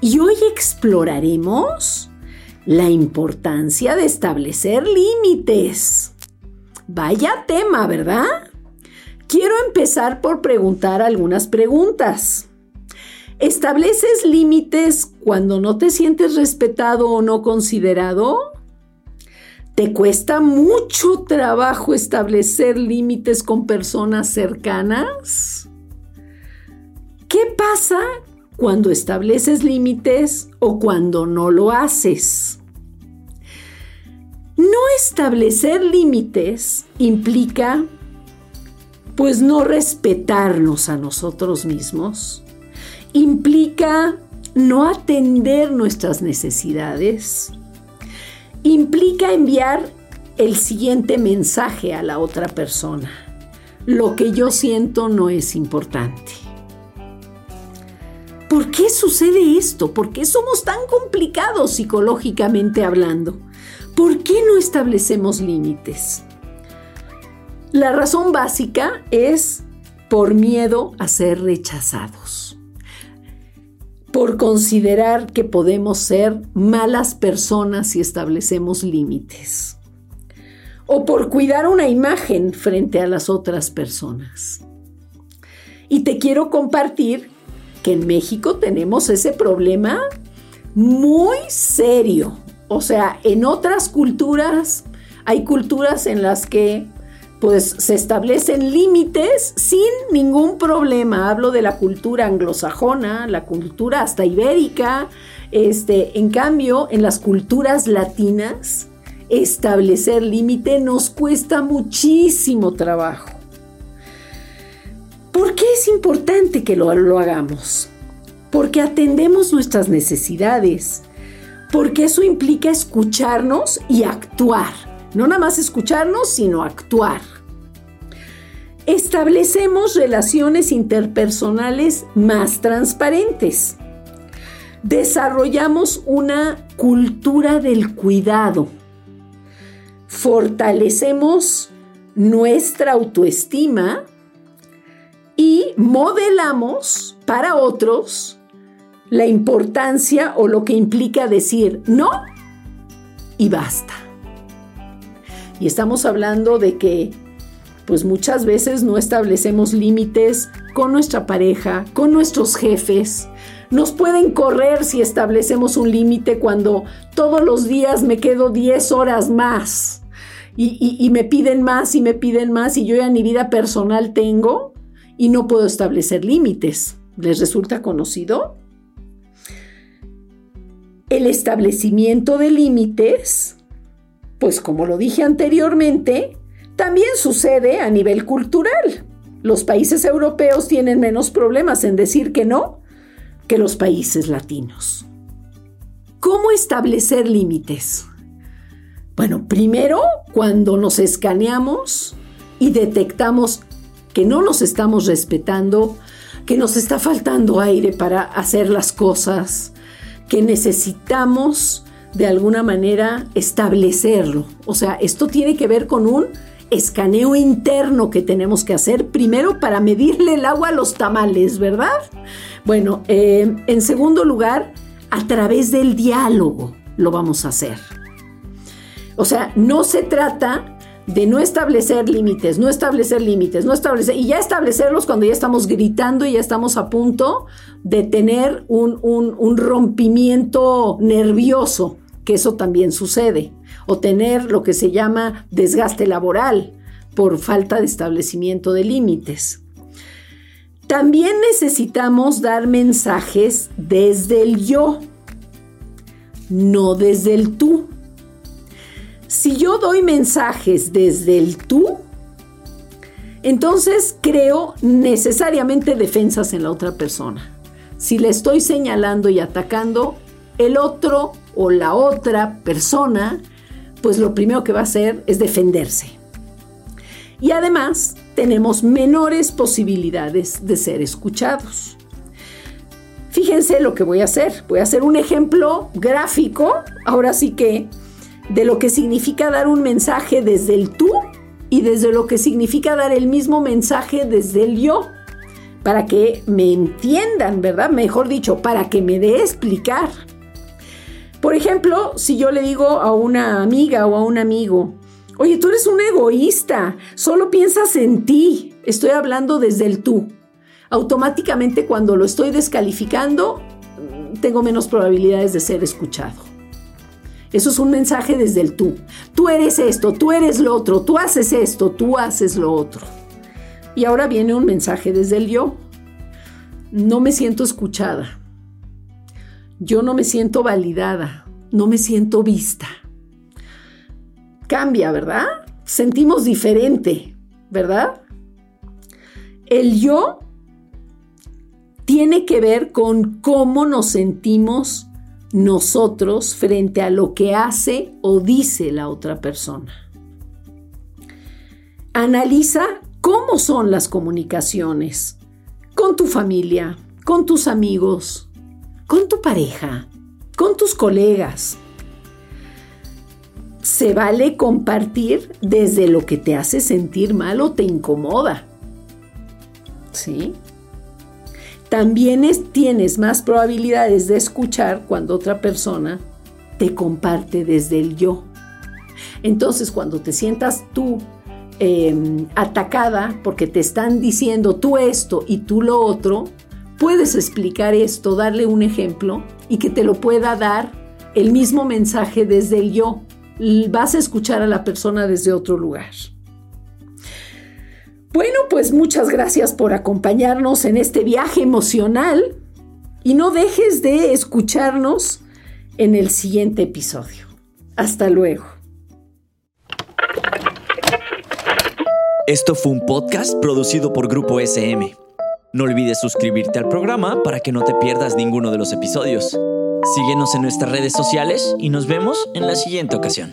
y hoy exploraremos la importancia de establecer límites. Vaya tema, ¿verdad? Quiero empezar por preguntar algunas preguntas. ¿Estableces límites cuando no te sientes respetado o no considerado? ¿Te cuesta mucho trabajo establecer límites con personas cercanas? ¿Qué pasa cuando estableces límites o cuando no lo haces? No establecer límites implica pues no respetarnos a nosotros mismos. Implica no atender nuestras necesidades implica enviar el siguiente mensaje a la otra persona. Lo que yo siento no es importante. ¿Por qué sucede esto? ¿Por qué somos tan complicados psicológicamente hablando? ¿Por qué no establecemos límites? La razón básica es por miedo a ser rechazados por considerar que podemos ser malas personas si establecemos límites, o por cuidar una imagen frente a las otras personas. Y te quiero compartir que en México tenemos ese problema muy serio. O sea, en otras culturas hay culturas en las que pues se establecen límites sin ningún problema. Hablo de la cultura anglosajona, la cultura hasta ibérica. Este, en cambio, en las culturas latinas, establecer límite nos cuesta muchísimo trabajo. ¿Por qué es importante que lo, hagamos? Porque atendemos nuestras necesidades, porque eso implica escucharnos y actuar no nada más escucharnos, sino actuar. Establecemos relaciones interpersonales más transparentes. Desarrollamos una cultura del cuidado. Fortalecemos nuestra autoestima modelamos para otros la importancia o lo que implica decir no y basta. Y estamos hablando de que pues muchas veces no establecemos límites con nuestra pareja, con nuestros jefes. Nos pueden correr si establecemos un límite cuando todos los días me quedo 10 horas más y, y, me piden más y me piden más y yo ya ni vida personal tengo y no puedo establecer límites. ¿Les resulta conocido? El establecimiento de límites pues como lo dije anteriormente, también sucede a nivel cultural. Los países europeos tienen menos problemas en decir que no que los países latinos. ¿Cómo establecer límites? Bueno, primero, cuando nos escaneamos y detectamos que no nos estamos respetando, que nos está faltando aire para hacer las cosas, que necesitamos de alguna manera establecerlo. O sea, esto tiene que ver con un escaneo interno que tenemos que hacer primero para medirle el agua a los tamales, ¿verdad? Bueno, eh, en segundo lugar, a través del diálogo lo vamos a hacer. O sea, no se trata de no establecer límites, no establecer límites, no establecer, y ya establecerlos cuando ya estamos gritando y ya estamos a punto de tener un, un rompimiento nervioso, que eso también sucede, o tener lo que se llama desgaste laboral por falta de establecimiento de límites. También necesitamos dar mensajes desde el yo, no desde el tú. Si yo doy mensajes desde el tú, entonces creo necesariamente defensas en la otra persona. Si le estoy señalando y atacando, el otro o la otra persona, pues lo primero que va a hacer es defenderse. Y además tenemos menores posibilidades de ser escuchados. Fíjense lo que voy a hacer. Voy a hacer un ejemplo gráfico, ahora sí que, de lo que significa dar un mensaje desde el tú y desde lo que significa dar el mismo mensaje desde el yo, para que me entiendan, ¿verdad? Mejor dicho, para que me dé explicar. Por ejemplo, si yo le digo a una amiga o a un amigo, oye, tú eres un egoísta, solo piensas en ti, estoy hablando desde el tú. Automáticamente cuando lo estoy descalificando, tengo menos probabilidades de ser escuchado. Eso es un mensaje desde el tú. Tú eres esto, tú eres lo otro, tú haces esto, tú haces lo otro. Y ahora viene un mensaje desde el yo. No me siento escuchada. Yo no me siento validada. No me siento vista. Cambia, ¿verdad? Sentimos diferente, ¿verdad? El yo tiene que ver con cómo nos sentimos nosotros frente a lo que hace o dice la otra persona. Analiza cómo son las comunicaciones con tu familia, con tus amigos, con tu pareja, con tus colegas. Se vale compartir desde lo que te hace sentir mal o te incomoda. ¿Sí? También tienes más probabilidades de escuchar cuando otra persona te comparte desde el yo. Entonces, cuando te sientas tú em, atacada porque te están diciendo tú esto y tú lo otro, puedes explicar esto, darle un ejemplo y que te lo pueda dar el mismo mensaje desde el yo. Vas a escuchar a la persona desde otro lugar. Bueno, pues muchas gracias por acompañarnos en este viaje emocional y no dejes de escucharnos en el siguiente episodio. Hasta luego. Esto fue un podcast producido por Grupo SM. No olvides suscribirte al programa para que no te pierdas ninguno de los episodios. Síguenos en nuestras redes sociales y nos vemos en la siguiente ocasión.